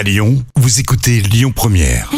À Lyon, vous écoutez Lyon Première.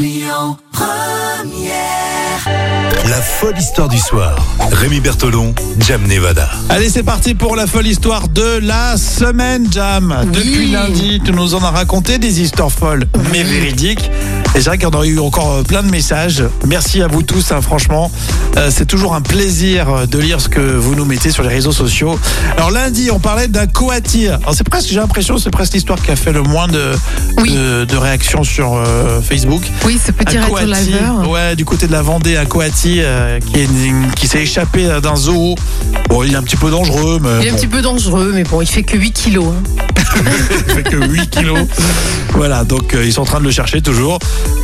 La folle histoire du soir. Rémi Bertolon, Jam Nevada. Allez, c'est parti pour la folle histoire de la semaine, Jam. Depuis lundi, tu nous en as raconté des histoires folles, mais véridiques. Et c'est vrai qu'on a eu encore euh, plein de messages. Merci à vous tous, hein, franchement. Euh, c'est toujours un plaisir euh, de lire ce que vous nous mettez sur les réseaux sociaux. Alors lundi, on parlait d'un coati. Alors c'est presque, j'ai l'impression, c'est presque l'histoire qui a fait le moins de, Oui. de, de réactions sur euh, Facebook. Oui, ce petit laveur. ouais, du côté de la Vendée, un coati euh, qui, est- qui s'est échappé d'un zoo. Bon, il est un petit peu dangereux, mais Il est un petit peu dangereux, mais bon, il fait que 8 kilos. hein. il fait que 8 kilos. Voilà, donc ils sont en train de le chercher toujours.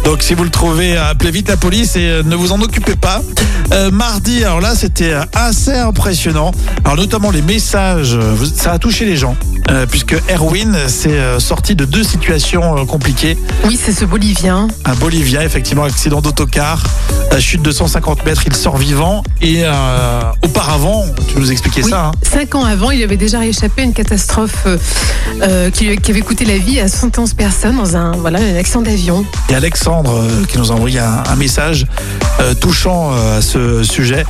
Donc si vous le trouvez, appelez vite la police et euh, ne vous en occupez pas. Euh, mardi, alors là, c'était euh, assez impressionnant. Alors notamment les messages, euh, ça a touché les gens. Euh, puisque Erwin s'est euh, sorti de deux situations euh, compliquées. Oui, c'est ce Bolivien. Un Bolivien, effectivement, accident d'autocar, chute de 150 mètres, il sort vivant. Et auparavant, tu nous expliquais Oui, ça, hein Cinq ans avant, il avait déjà échappé à une catastrophe qui, avait coûté la vie à 71 personnes dans un, voilà, un accident d'avion. Et Alexandre qui nous a envoyé un, un message touchant à ce sujet.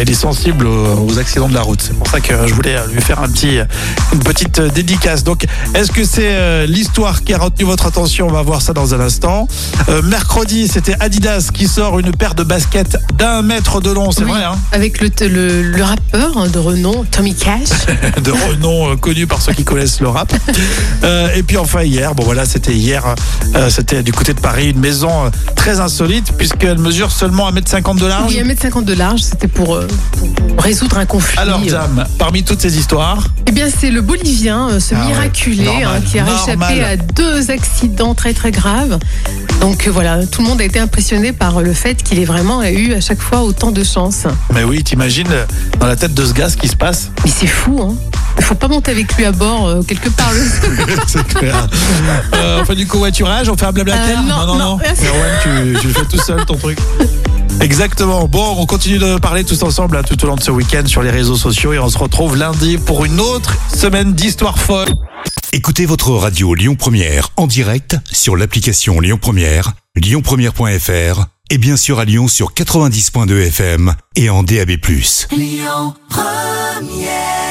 Il est sensible aux, aux accidents de la route. C'est pour ça que je voulais lui faire un petit, une petite dédicace. Donc, est-ce que c'est euh, l'histoire qui a retenu votre attention? On va voir ça dans un instant. Euh, mercredi, c'était Adidas qui sort une paire de baskets d'un mètre de long. C'est Oui, vrai, hein? Avec le, le, le rappeur de renom, Tommy Cash. de renom euh, connu par ceux qui connaissent le rap. Et puis enfin hier, bon voilà, c'était hier, c'était du côté de Paris, une maison très insolite puisqu'elle mesure seulement 1m50 de large. Oui, 1m50 de large, c'était pour, pour résoudre un conflit. Alors Jam, parmi toutes ces histoires, Eh bien, c'est le Bolivien, euh, ce Ah ouais, miraculé, normal, hein, qui a normal. réchappé à deux accidents très très graves. Donc euh, voilà, tout le monde a été impressionné par le fait qu'il ait vraiment eu à chaque fois autant de chance. mais oui, t'imagines euh, dans la tête de ce gars ce qui se passe? Mais c'est fou, hein Il faut pas monter avec lui à bord euh, quelque part. C'est clair. Euh, on fait du covoiturage, on fait un blablacar Euh, non, non, merci. Erwan, tu, tu le fais tout seul ton truc. Exactement. Bon, on continue de parler tous ensemble hein, tout au long de ce week-end sur les réseaux sociaux et on se retrouve lundi pour une autre semaine d'histoire folle. Écoutez votre radio Lyon Première en direct sur l'application Lyon Première, lyonpremière.fr et bien sûr à Lyon sur 90.2 FM et en DAB+. Lyon Première